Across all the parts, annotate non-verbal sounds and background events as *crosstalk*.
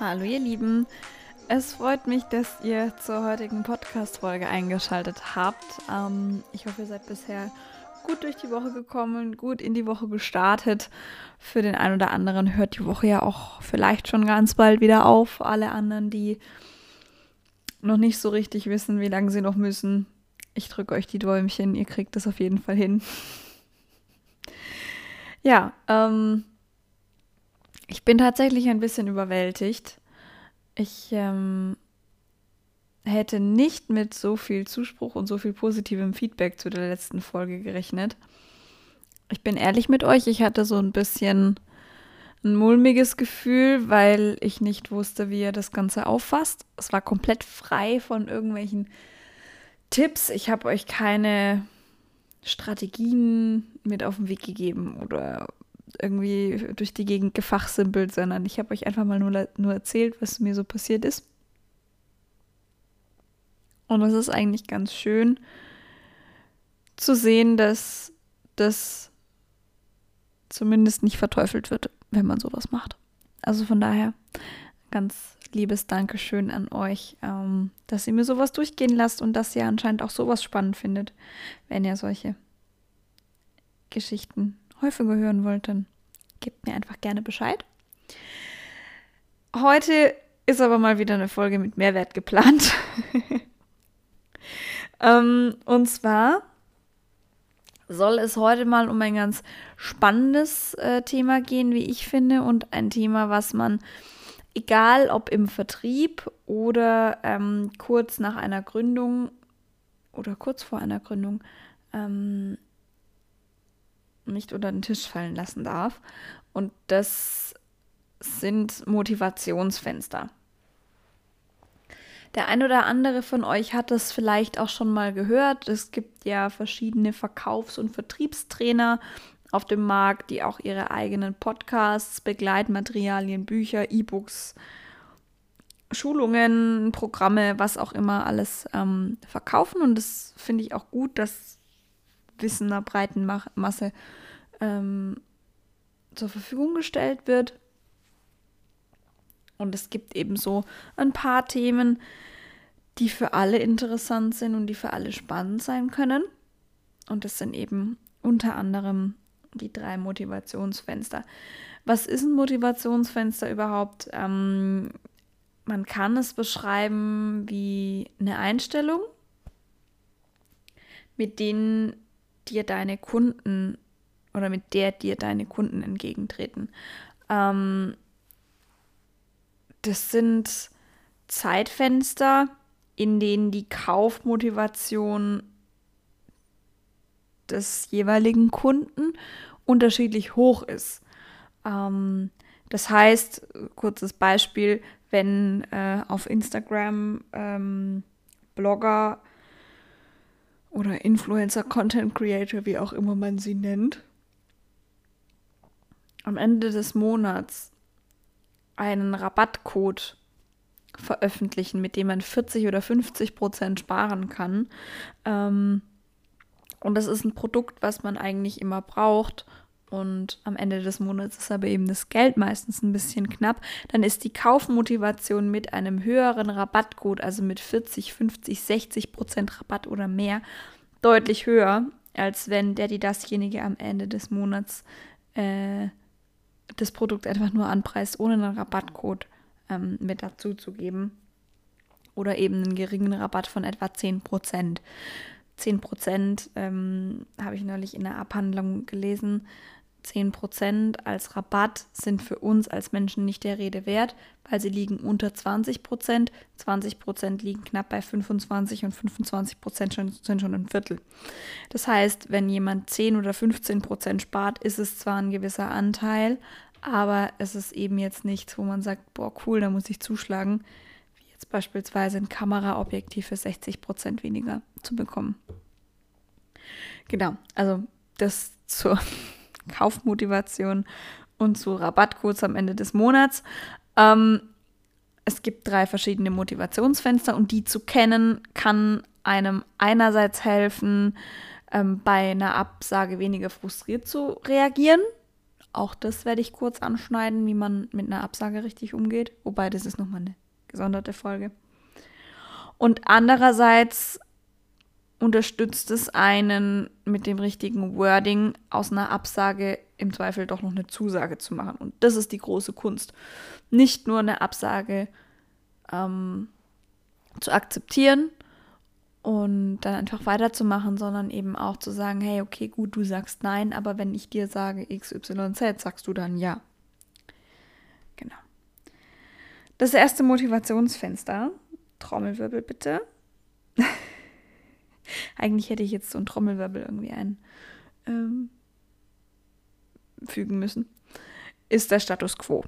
Hallo ihr Lieben, es freut mich, dass ihr zur heutigen Podcast-Folge eingeschaltet habt. Ähm, ich hoffe, ihr seid bisher gut durch die Woche gekommen, gut in die Woche gestartet. Für den einen oder anderen hört die Woche ja auch vielleicht schon ganz bald wieder auf. Alle anderen, die noch nicht so richtig wissen, wie lange sie noch müssen, ich drücke euch die Däumchen, ihr kriegt das auf jeden Fall hin. *laughs* ja, ähm, ich bin tatsächlich ein bisschen überwältigt. Ich ähm, hätte nicht mit so viel Zuspruch und so viel positivem Feedback zu der letzten Folge gerechnet. Ich bin ehrlich mit euch, ich hatte so ein bisschen ein mulmiges Gefühl, weil ich nicht wusste, wie ihr das Ganze auffasst. Es war komplett frei von irgendwelchen Tipps. Ich habe euch keine Strategien mit auf den Weg gegeben oder irgendwie durch die Gegend gefachsimpelt, sondern ich habe euch einfach mal nur, nur erzählt, was mir so passiert ist. Und es ist eigentlich ganz schön zu sehen, dass das zumindest nicht verteufelt wird, wenn man sowas macht. Also von daher ganz liebes Dankeschön an euch, ähm, dass ihr mir sowas durchgehen lasst und dass ihr anscheinend auch sowas spannend findet, wenn ihr solche Geschichten häufiger hören wollt, dann gebt mir einfach gerne Bescheid. Heute ist aber mal wieder eine Folge mit Mehrwert geplant. *laughs* ähm, und zwar soll es heute mal um ein ganz spannendes äh, Thema gehen, wie ich finde, und ein Thema, was man, egal ob im Vertrieb oder ähm, kurz nach einer Gründung oder kurz vor einer Gründung, ähm, nicht unter den Tisch fallen lassen darf. Und das sind Motivationsfenster. Der ein oder andere von euch hat das vielleicht auch schon mal gehört. Es gibt ja verschiedene Verkaufs- und Vertriebstrainer auf dem Markt, die auch ihre eigenen Podcasts, Begleitmaterialien, Bücher, E-Books, Schulungen, Programme, was auch immer alles ähm, verkaufen. Und das finde ich auch gut, dass Wissen einer breiten Masse ähm, zur Verfügung gestellt wird. Und es gibt eben so ein paar Themen, die für alle interessant sind und die für alle spannend sein können. Und das sind eben unter anderem die drei Motivationsfenster. Was ist ein Motivationsfenster überhaupt? Ähm, man kann es beschreiben wie eine Einstellung, mit denen dir deine Kunden oder mit der dir deine Kunden entgegentreten. Ähm, das sind Zeitfenster, in denen die Kaufmotivation des jeweiligen Kunden unterschiedlich hoch ist. Ähm, das heißt, kurzes Beispiel, wenn äh, auf Instagram ähm, Blogger oder Influencer, Content Creator, wie auch immer man sie nennt, am Ende des Monats einen Rabattcode veröffentlichen, mit dem man 40 oder 50 Prozent sparen kann. Ähm, und das ist ein Produkt, was man eigentlich immer braucht. Und am Ende des Monats ist aber eben das Geld meistens ein bisschen knapp. Dann ist die Kaufmotivation mit einem höheren Rabattcode, also mit 40, 50, 60 Prozent Rabatt oder mehr, deutlich höher, als wenn der, die dasjenige am Ende des Monats äh, das Produkt einfach nur anpreist, ohne einen Rabattcode ähm, mit dazu zu geben. Oder eben einen geringen Rabatt von etwa 10%. 10% ähm, habe ich neulich in der Abhandlung gelesen. 10% als Rabatt sind für uns als Menschen nicht der Rede wert, weil sie liegen unter 20%. 20% liegen knapp bei 25 und 25% schon, sind schon ein Viertel. Das heißt, wenn jemand 10 oder 15% spart, ist es zwar ein gewisser Anteil, aber es ist eben jetzt nichts, wo man sagt, boah, cool, da muss ich zuschlagen, wie jetzt beispielsweise ein Kameraobjektiv für 60% weniger zu bekommen. Genau, also das zur Kaufmotivation und zu Rabattcodes am Ende des Monats. Ähm, es gibt drei verschiedene Motivationsfenster und die zu kennen kann einem einerseits helfen, ähm, bei einer Absage weniger frustriert zu reagieren. Auch das werde ich kurz anschneiden, wie man mit einer Absage richtig umgeht. Wobei, das ist nochmal eine gesonderte Folge. Und andererseits unterstützt es einen mit dem richtigen Wording aus einer Absage im Zweifel doch noch eine Zusage zu machen. Und das ist die große Kunst. Nicht nur eine Absage ähm, zu akzeptieren und dann einfach weiterzumachen, sondern eben auch zu sagen, hey, okay, gut, du sagst nein, aber wenn ich dir sage XYZ, sagst du dann ja. Genau. Das erste Motivationsfenster. Trommelwirbel bitte. *laughs* Eigentlich hätte ich jetzt so einen Trommelwirbel irgendwie einfügen ähm, müssen. Ist der Status quo.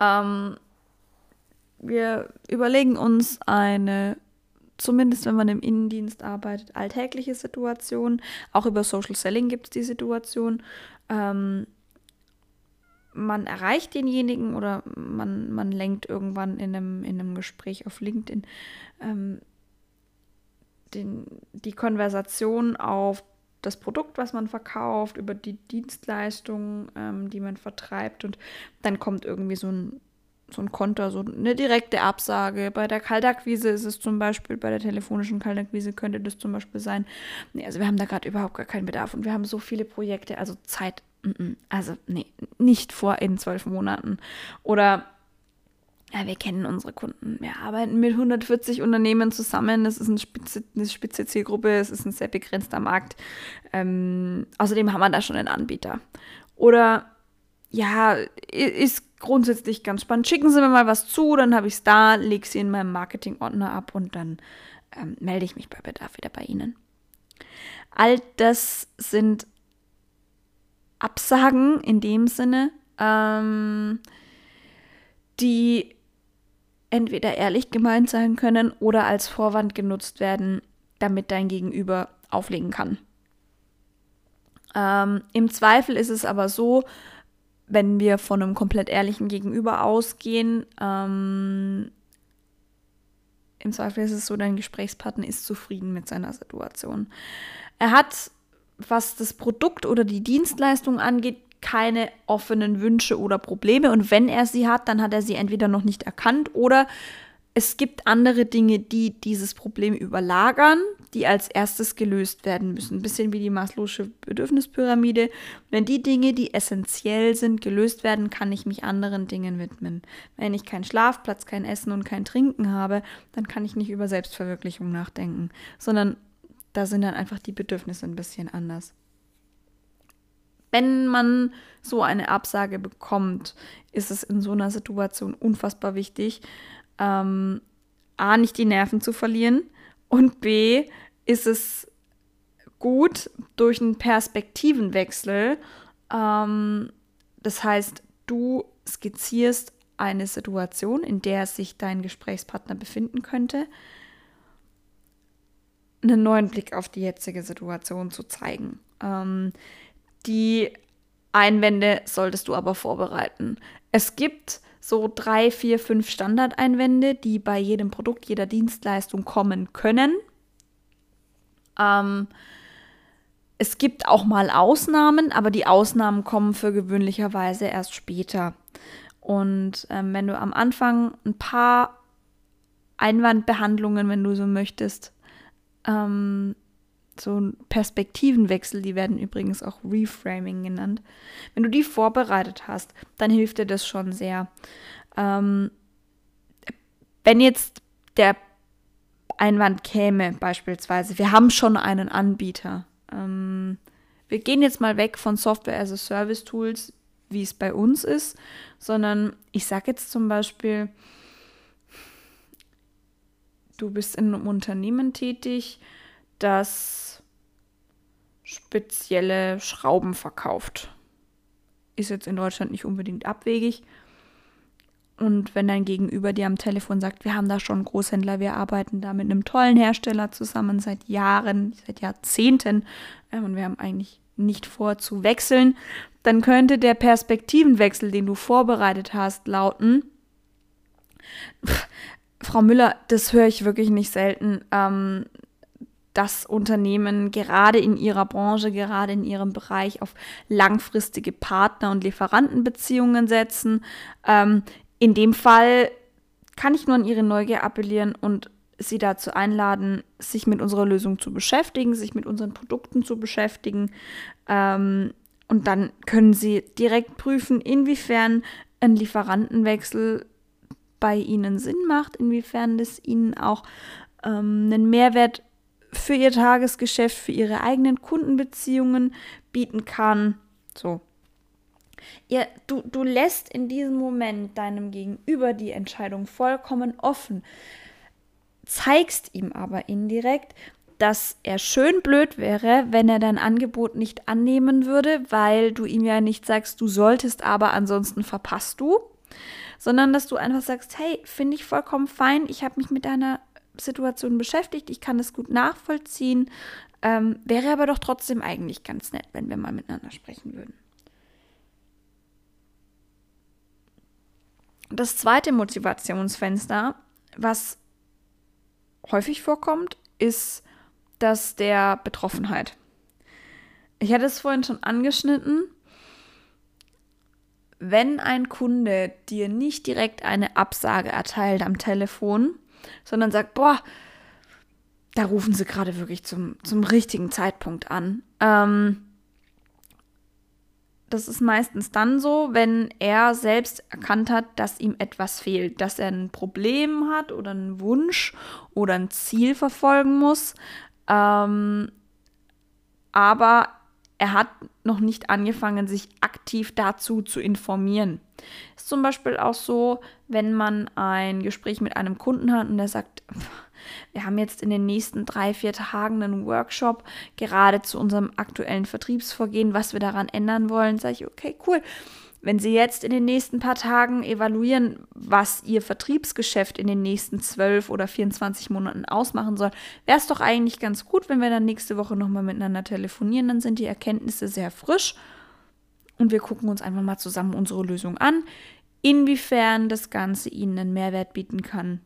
Ähm, wir überlegen uns eine, zumindest wenn man im Innendienst arbeitet, alltägliche Situation. Auch über Social Selling gibt es die Situation. Ähm, man erreicht denjenigen oder man, man lenkt irgendwann in einem, in einem Gespräch auf LinkedIn ähm, den, die Konversation auf das Produkt, was man verkauft, über die Dienstleistung, ähm, die man vertreibt und dann kommt irgendwie so ein, so ein Konter, so eine direkte Absage. Bei der Kaltakquise ist es zum Beispiel, bei der telefonischen Kaltakquise könnte das zum Beispiel sein, nee, also wir haben da gerade überhaupt gar keinen Bedarf und wir haben so viele Projekte, also Zeit, also nee, nicht vor in zwölf Monaten. Oder ja, wir kennen unsere Kunden. Wir arbeiten mit 140 Unternehmen zusammen. Das ist eine spitze, eine spitze Zielgruppe. Es ist ein sehr begrenzter Markt. Ähm, außerdem haben wir da schon einen Anbieter. Oder ja, ist grundsätzlich ganz spannend. Schicken Sie mir mal was zu, dann habe ich es da, lege sie in meinem Marketing-Ordner ab und dann ähm, melde ich mich bei Bedarf wieder bei Ihnen. All das sind Absagen in dem Sinne, ähm, die entweder ehrlich gemeint sein können oder als Vorwand genutzt werden, damit dein Gegenüber auflegen kann. Ähm, Im Zweifel ist es aber so, wenn wir von einem komplett ehrlichen Gegenüber ausgehen, ähm, im Zweifel ist es so, dein Gesprächspartner ist zufrieden mit seiner Situation. Er hat, was das Produkt oder die Dienstleistung angeht, keine offenen Wünsche oder Probleme. Und wenn er sie hat, dann hat er sie entweder noch nicht erkannt oder es gibt andere Dinge, die dieses Problem überlagern, die als erstes gelöst werden müssen. Ein bisschen wie die Maslow'sche Bedürfnispyramide. Wenn die Dinge, die essentiell sind, gelöst werden, kann ich mich anderen Dingen widmen. Wenn ich keinen Schlafplatz, kein Essen und kein Trinken habe, dann kann ich nicht über Selbstverwirklichung nachdenken, sondern da sind dann einfach die Bedürfnisse ein bisschen anders wenn man so eine Absage bekommt, ist es in so einer Situation unfassbar wichtig, ähm, A, nicht die Nerven zu verlieren und B, ist es gut durch einen Perspektivenwechsel. Ähm, das heißt, du skizzierst eine Situation, in der sich dein Gesprächspartner befinden könnte, einen neuen Blick auf die jetzige Situation zu zeigen. Ähm, die Einwände solltest du aber vorbereiten. Es gibt so drei, vier, fünf Standardeinwände, die bei jedem Produkt, jeder Dienstleistung kommen können. Ähm, es gibt auch mal Ausnahmen, aber die Ausnahmen kommen für gewöhnlicherweise erst später. Und ähm, wenn du am Anfang ein paar Einwandbehandlungen, wenn du so möchtest, ähm, so ein Perspektivenwechsel, die werden übrigens auch Reframing genannt. Wenn du die vorbereitet hast, dann hilft dir das schon sehr. Ähm, wenn jetzt der Einwand käme, beispielsweise, wir haben schon einen Anbieter. Ähm, wir gehen jetzt mal weg von Software as a Service Tools, wie es bei uns ist, sondern ich sage jetzt zum Beispiel, du bist in einem Unternehmen tätig, das spezielle Schrauben verkauft. Ist jetzt in Deutschland nicht unbedingt abwegig. Und wenn dein Gegenüber dir am Telefon sagt, wir haben da schon Großhändler, wir arbeiten da mit einem tollen Hersteller zusammen seit Jahren, seit Jahrzehnten äh, und wir haben eigentlich nicht vor zu wechseln, dann könnte der Perspektivenwechsel, den du vorbereitet hast, lauten, Frau Müller, das höre ich wirklich nicht selten. Ähm, dass Unternehmen gerade in ihrer Branche, gerade in ihrem Bereich auf langfristige Partner- und Lieferantenbeziehungen setzen. Ähm, in dem Fall kann ich nur an ihre Neugier appellieren und sie dazu einladen, sich mit unserer Lösung zu beschäftigen, sich mit unseren Produkten zu beschäftigen. Ähm, und dann können sie direkt prüfen, inwiefern ein Lieferantenwechsel bei ihnen Sinn macht, inwiefern das ihnen auch ähm, einen Mehrwert für ihr Tagesgeschäft, für ihre eigenen Kundenbeziehungen bieten kann. So. Ja, du, du lässt in diesem Moment deinem Gegenüber die Entscheidung vollkommen offen, zeigst ihm aber indirekt, dass er schön blöd wäre, wenn er dein Angebot nicht annehmen würde, weil du ihm ja nicht sagst, du solltest, aber ansonsten verpasst du, sondern dass du einfach sagst, hey, finde ich vollkommen fein, ich habe mich mit deiner Situation beschäftigt, ich kann das gut nachvollziehen. Ähm, wäre aber doch trotzdem eigentlich ganz nett, wenn wir mal miteinander sprechen würden. Das zweite Motivationsfenster, was häufig vorkommt, ist das der Betroffenheit. Ich hatte es vorhin schon angeschnitten. Wenn ein Kunde dir nicht direkt eine Absage erteilt am Telefon, sondern sagt, boah, da rufen sie gerade wirklich zum, zum richtigen Zeitpunkt an. Ähm, das ist meistens dann so, wenn er selbst erkannt hat, dass ihm etwas fehlt, dass er ein Problem hat oder einen Wunsch oder ein Ziel verfolgen muss. Ähm, aber er hat noch nicht angefangen, sich aktiv dazu zu informieren. Ist zum Beispiel auch so, wenn man ein Gespräch mit einem Kunden hat und der sagt, wir haben jetzt in den nächsten drei, vier Tagen einen Workshop gerade zu unserem aktuellen Vertriebsvorgehen, was wir daran ändern wollen, sage ich, okay, cool. Wenn Sie jetzt in den nächsten paar Tagen evaluieren, was Ihr Vertriebsgeschäft in den nächsten 12 oder 24 Monaten ausmachen soll, wäre es doch eigentlich ganz gut, wenn wir dann nächste Woche nochmal miteinander telefonieren. Dann sind die Erkenntnisse sehr frisch und wir gucken uns einfach mal zusammen unsere Lösung an, inwiefern das Ganze Ihnen einen Mehrwert bieten kann,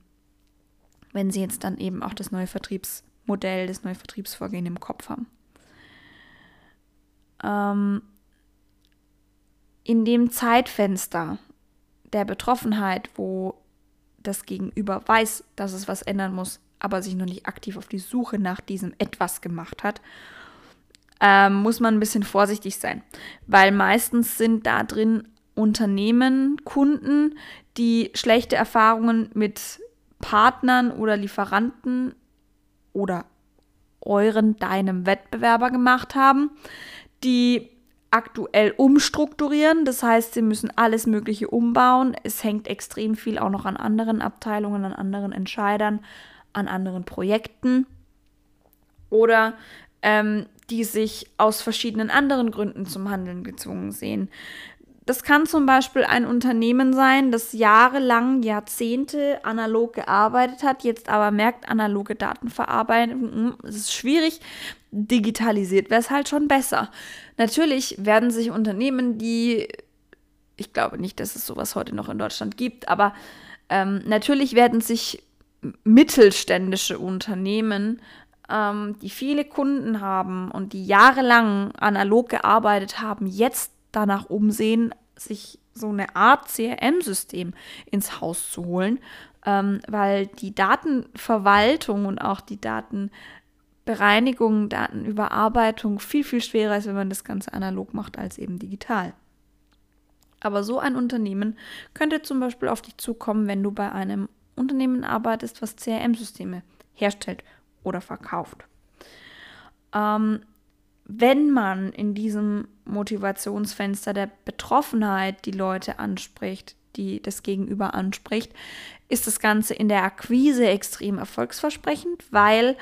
wenn Sie jetzt dann eben auch das neue Vertriebsmodell, das neue Vertriebsvorgehen im Kopf haben. Ähm, in dem Zeitfenster der Betroffenheit, wo das Gegenüber weiß, dass es was ändern muss, aber sich noch nicht aktiv auf die Suche nach diesem etwas gemacht hat, ähm, muss man ein bisschen vorsichtig sein, weil meistens sind da drin Unternehmen, Kunden, die schlechte Erfahrungen mit Partnern oder Lieferanten oder euren, deinem Wettbewerber gemacht haben, die aktuell umstrukturieren. Das heißt, sie müssen alles Mögliche umbauen. Es hängt extrem viel auch noch an anderen Abteilungen, an anderen Entscheidern, an anderen Projekten. Oder ähm, die sich aus verschiedenen anderen Gründen zum Handeln gezwungen sehen. Das kann zum Beispiel ein Unternehmen sein, das jahrelang, Jahrzehnte analog gearbeitet hat, jetzt aber merkt, analoge Datenverarbeitung, hm, ist schwierig, digitalisiert wäre es halt schon besser. Natürlich werden sich Unternehmen, die, ich glaube nicht, dass es sowas heute noch in Deutschland gibt, aber ähm, natürlich werden sich mittelständische Unternehmen ähm, die viele Kunden haben und die jahrelang analog gearbeitet haben, jetzt danach umsehen, sich so eine Art CRM-System ins Haus zu holen, ähm, weil die Datenverwaltung und auch die Datenbereinigung, Datenüberarbeitung viel, viel schwerer ist, wenn man das Ganze analog macht als eben digital. Aber so ein Unternehmen könnte zum Beispiel auf dich zukommen, wenn du bei einem Unternehmen arbeitest, was CRM-Systeme herstellt oder verkauft. Ähm, wenn man in diesem Motivationsfenster der Betroffenheit die Leute anspricht, die das Gegenüber anspricht, ist das Ganze in der Akquise extrem erfolgsversprechend, weil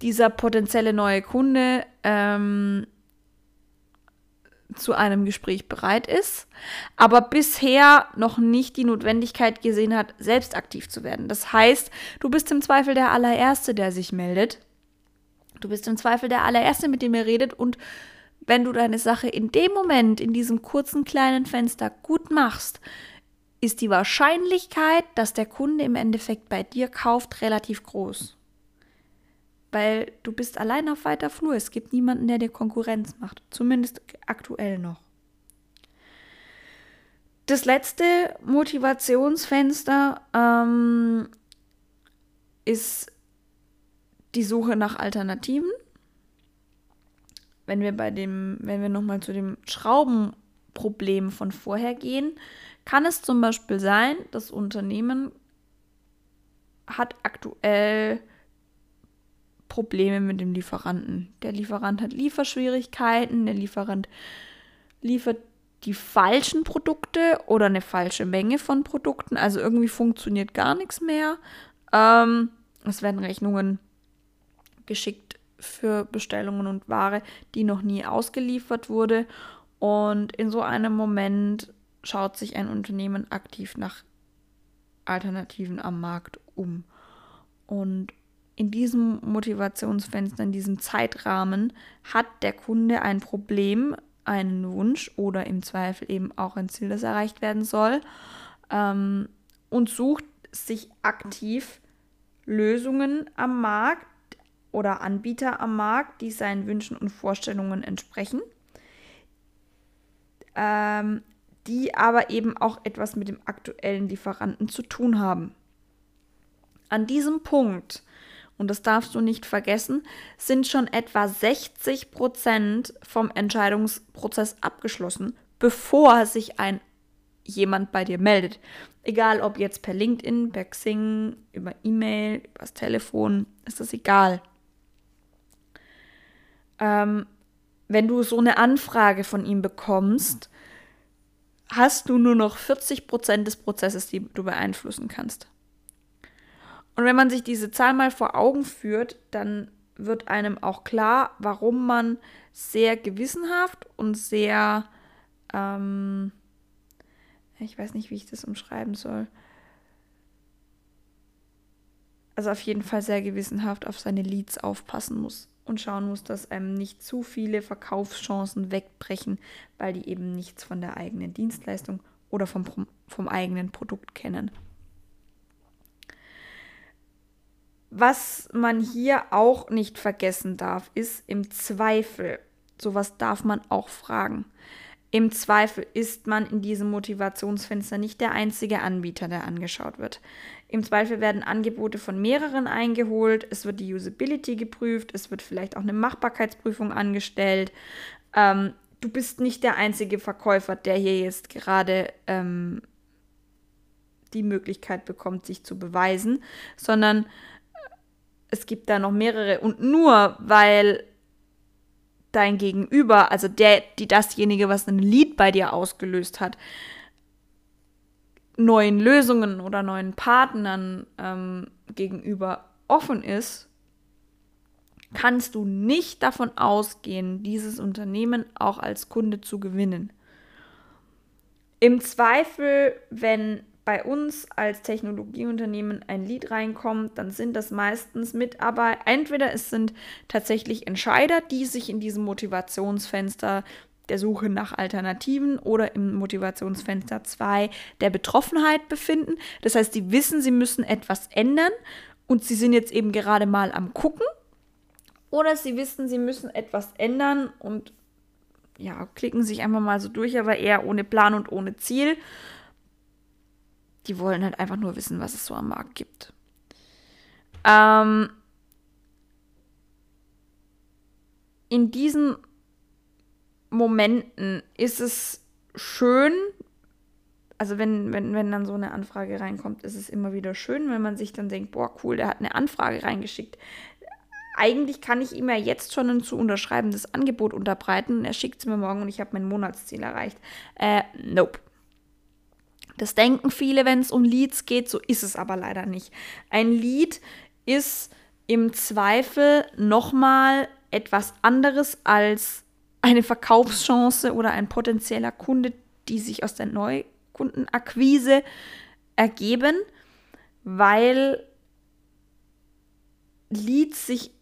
dieser potenzielle neue Kunde ähm, zu einem Gespräch bereit ist, aber bisher noch nicht die Notwendigkeit gesehen hat, selbst aktiv zu werden. Das heißt, du bist im Zweifel der allererste, der sich meldet Du bist im Zweifel der allererste, mit dem er redet und wenn du deine Sache in dem Moment, in diesem kurzen kleinen Fenster gut machst, ist die Wahrscheinlichkeit, dass der Kunde im Endeffekt bei dir kauft, relativ groß. weil du bist allein auf weiter Flur. Es gibt niemanden, der dir Konkurrenz macht. Zumindest aktuell noch. Das letzte Motivationsfenster ähm, ist die Suche nach Alternativen. Wenn wir bei dem, wenn wir nochmal zu dem Schraubenproblem von vorher gehen, kann es zum Beispiel sein, das Unternehmen hat aktuell Probleme mit dem Lieferanten. Der Lieferant hat Lieferschwierigkeiten, der Lieferant liefert die falschen Produkte oder eine falsche Menge von Produkten. Also irgendwie funktioniert gar nichts mehr. Ähm, es werden Rechnungen geschickt für Bestellungen und Ware, die noch nie ausgeliefert wurde. Und in so einem Moment schaut sich ein Unternehmen aktiv nach Alternativen am Markt um. Und in diesem Motivationsfenster, in diesem Zeitrahmen hat der Kunde ein Problem, einen Wunsch oder im Zweifel eben auch ein Ziel, das erreicht werden soll ähm, und sucht sich aktiv Lösungen am Markt oder Anbieter am Markt, die seinen Wünschen und Vorstellungen entsprechen, ähm, die aber eben auch etwas mit dem aktuellen Lieferanten zu tun haben. An diesem Punkt, und das darfst du nicht vergessen, sind schon etwa 60 Prozent vom Entscheidungsprozess abgeschlossen, bevor sich ein jemand bei dir meldet. Egal ob jetzt per LinkedIn, per Xing, über E-Mail, übers Telefon, ist das egal. Ähm, wenn du so eine Anfrage von ihm bekommst, hast du nur noch 40 Prozent des Prozesses, die du beeinflussen kannst. Und wenn man sich diese Zahl mal vor Augen führt, dann wird einem auch klar, warum man sehr gewissenhaft und sehr, ähm, ich weiß nicht, wie ich das umschreiben soll, also auf jeden Fall sehr gewissenhaft auf seine Leads aufpassen muss und schauen muss, dass einem nicht zu viele Verkaufschancen wegbrechen, weil die eben nichts von der eigenen Dienstleistung oder vom, vom eigenen Produkt kennen. Was man hier auch nicht vergessen darf, ist im Zweifel, sowas darf man auch fragen. Im Zweifel ist man in diesem Motivationsfenster nicht der einzige Anbieter, der angeschaut wird. Im Zweifel werden Angebote von mehreren eingeholt, es wird die Usability geprüft, es wird vielleicht auch eine Machbarkeitsprüfung angestellt. Ähm, du bist nicht der einzige Verkäufer, der hier jetzt gerade ähm, die Möglichkeit bekommt, sich zu beweisen, sondern es gibt da noch mehrere. Und nur weil dein Gegenüber, also der, die dasjenige, was ein Lied bei dir ausgelöst hat, neuen Lösungen oder neuen Partnern ähm, gegenüber offen ist, kannst du nicht davon ausgehen, dieses Unternehmen auch als Kunde zu gewinnen. Im Zweifel, wenn bei uns als Technologieunternehmen ein Lied reinkommt, dann sind das meistens Mitarbeiter, entweder es sind tatsächlich Entscheider, die sich in diesem Motivationsfenster der Suche nach Alternativen oder im Motivationsfenster 2 der Betroffenheit befinden. Das heißt, sie wissen, sie müssen etwas ändern und sie sind jetzt eben gerade mal am Gucken. Oder sie wissen, sie müssen etwas ändern und ja, klicken sich einfach mal so durch, aber eher ohne Plan und ohne Ziel. Die wollen halt einfach nur wissen, was es so am Markt gibt. Ähm, in diesen Momenten ist es schön, also wenn, wenn, wenn dann so eine Anfrage reinkommt, ist es immer wieder schön, wenn man sich dann denkt, boah, cool, der hat eine Anfrage reingeschickt. Eigentlich kann ich ihm ja jetzt schon ein zu unterschreibendes Angebot unterbreiten. Er schickt es mir morgen und ich habe mein Monatsziel erreicht. Äh, nope. Das denken viele, wenn es um Leads geht, so ist es aber leider nicht. Ein Lead ist im Zweifel nochmal etwas anderes als eine Verkaufschance oder ein potenzieller Kunde, die sich aus der Neukundenakquise ergeben, weil Leads sich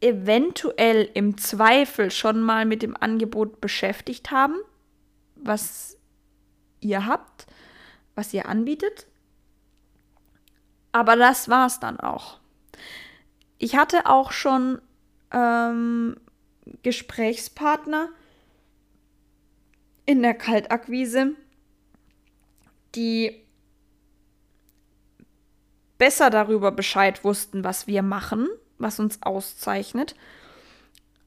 eventuell im Zweifel schon mal mit dem Angebot beschäftigt haben, was ihr habt, was ihr anbietet. Aber das war es dann auch. ich hatte auch schon ähm, Gesprächspartner in der Kaltakquise, die besser darüber Bescheid wussten, was wir machen, was uns auszeichnet,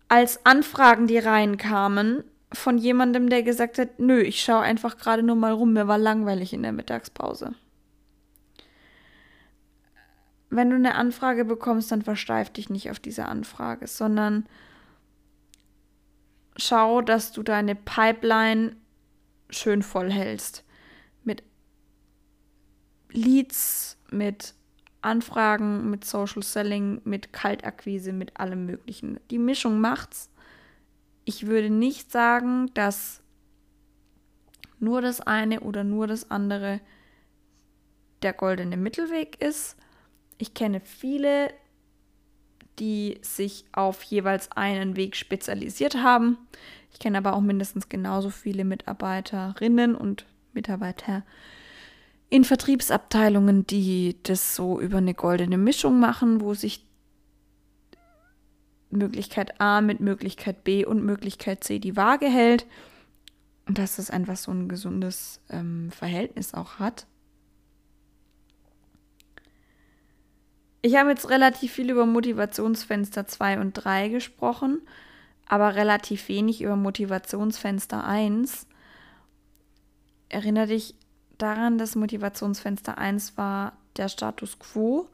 als Anfragen, die reinkamen von jemandem, der gesagt hat, nö, ich schaue einfach gerade nur mal rum, mir war langweilig in der Mittagspause. Wenn du eine Anfrage bekommst, dann versteif dich nicht auf diese Anfrage, sondern schau, dass du deine Pipeline schön voll hältst. Mit Leads, mit Anfragen, mit Social Selling, mit Kaltakquise, mit allem Möglichen. Die Mischung macht's. Ich würde nicht sagen, dass nur das eine oder nur das andere der goldene Mittelweg ist. Ich kenne viele, die sich auf jeweils einen Weg spezialisiert haben. Ich kenne aber auch mindestens genauso viele Mitarbeiterinnen und Mitarbeiter, in Vertriebsabteilungen, die das so über eine goldene Mischung machen, wo sich Möglichkeit A mit Möglichkeit B und Möglichkeit C die Waage hält und dass das einfach so ein gesundes ähm, Verhältnis auch hat. Ich habe jetzt relativ viel über Motivationsfenster 2 und 3 gesprochen, aber relativ wenig über Motivationsfenster 1. Erinnere dich daran, dass Motivationsfenster 1 war der Status quo.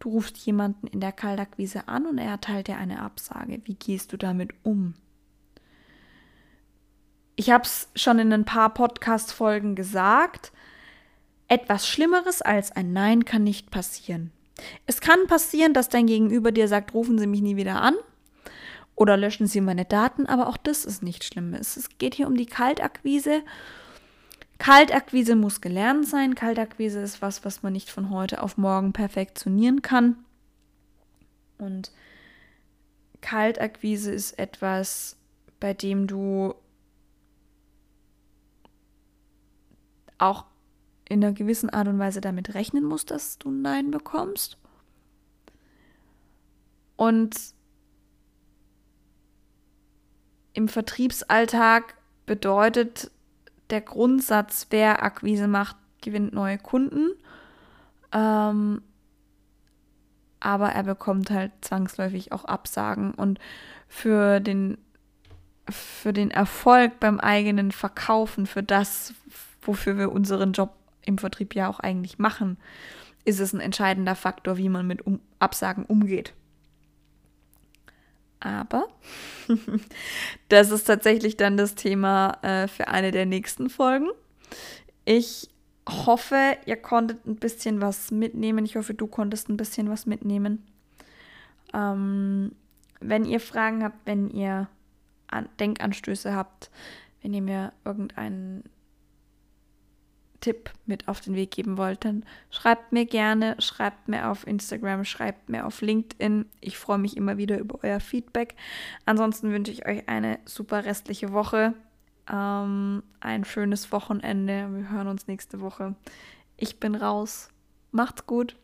Du rufst jemanden in der Kaltakquise an und er erteilt dir eine Absage. Wie gehst du damit um? Ich habe es schon in ein paar Podcast-Folgen gesagt. Etwas Schlimmeres als ein Nein kann nicht passieren. Es kann passieren, dass dein Gegenüber dir sagt, rufen Sie mich nie wieder an oder löschen Sie meine Daten, aber auch das ist nicht schlimm. Es geht hier um die Kaltakquise Kaltakquise muss gelernt sein. Kaltakquise ist was, was man nicht von heute auf morgen perfektionieren kann. Und Kaltakquise ist etwas, bei dem du auch in einer gewissen Art und Weise damit rechnen musst, dass du ein Nein bekommst. Und im Vertriebsalltag bedeutet der Grundsatz, wer Akquise macht, gewinnt neue Kunden. Ähm, aber er bekommt halt zwangsläufig auch Absagen. Und für den, für den Erfolg beim eigenen Verkaufen, für das, wofür wir unseren Job im Vertrieb ja auch eigentlich machen, ist es ein entscheidender Faktor, wie man mit um Absagen umgeht. Aber *laughs* das ist tatsächlich dann das Thema äh, für eine der nächsten Folgen. Ich hoffe, ihr konntet ein bisschen was mitnehmen. Ich hoffe, du konntest ein bisschen was mitnehmen. Ähm, wenn ihr Fragen habt, wenn ihr An Denkanstöße habt, wenn ihr mir irgendeinen Tipp mit auf den Weg geben wollt, dann schreibt mir gerne, schreibt mir auf Instagram, schreibt mir auf LinkedIn. Ich freue mich immer wieder über euer Feedback. Ansonsten wünsche ich euch eine super restliche Woche, ähm, ein schönes Wochenende. Wir hören uns nächste Woche. Ich bin raus. Macht's gut.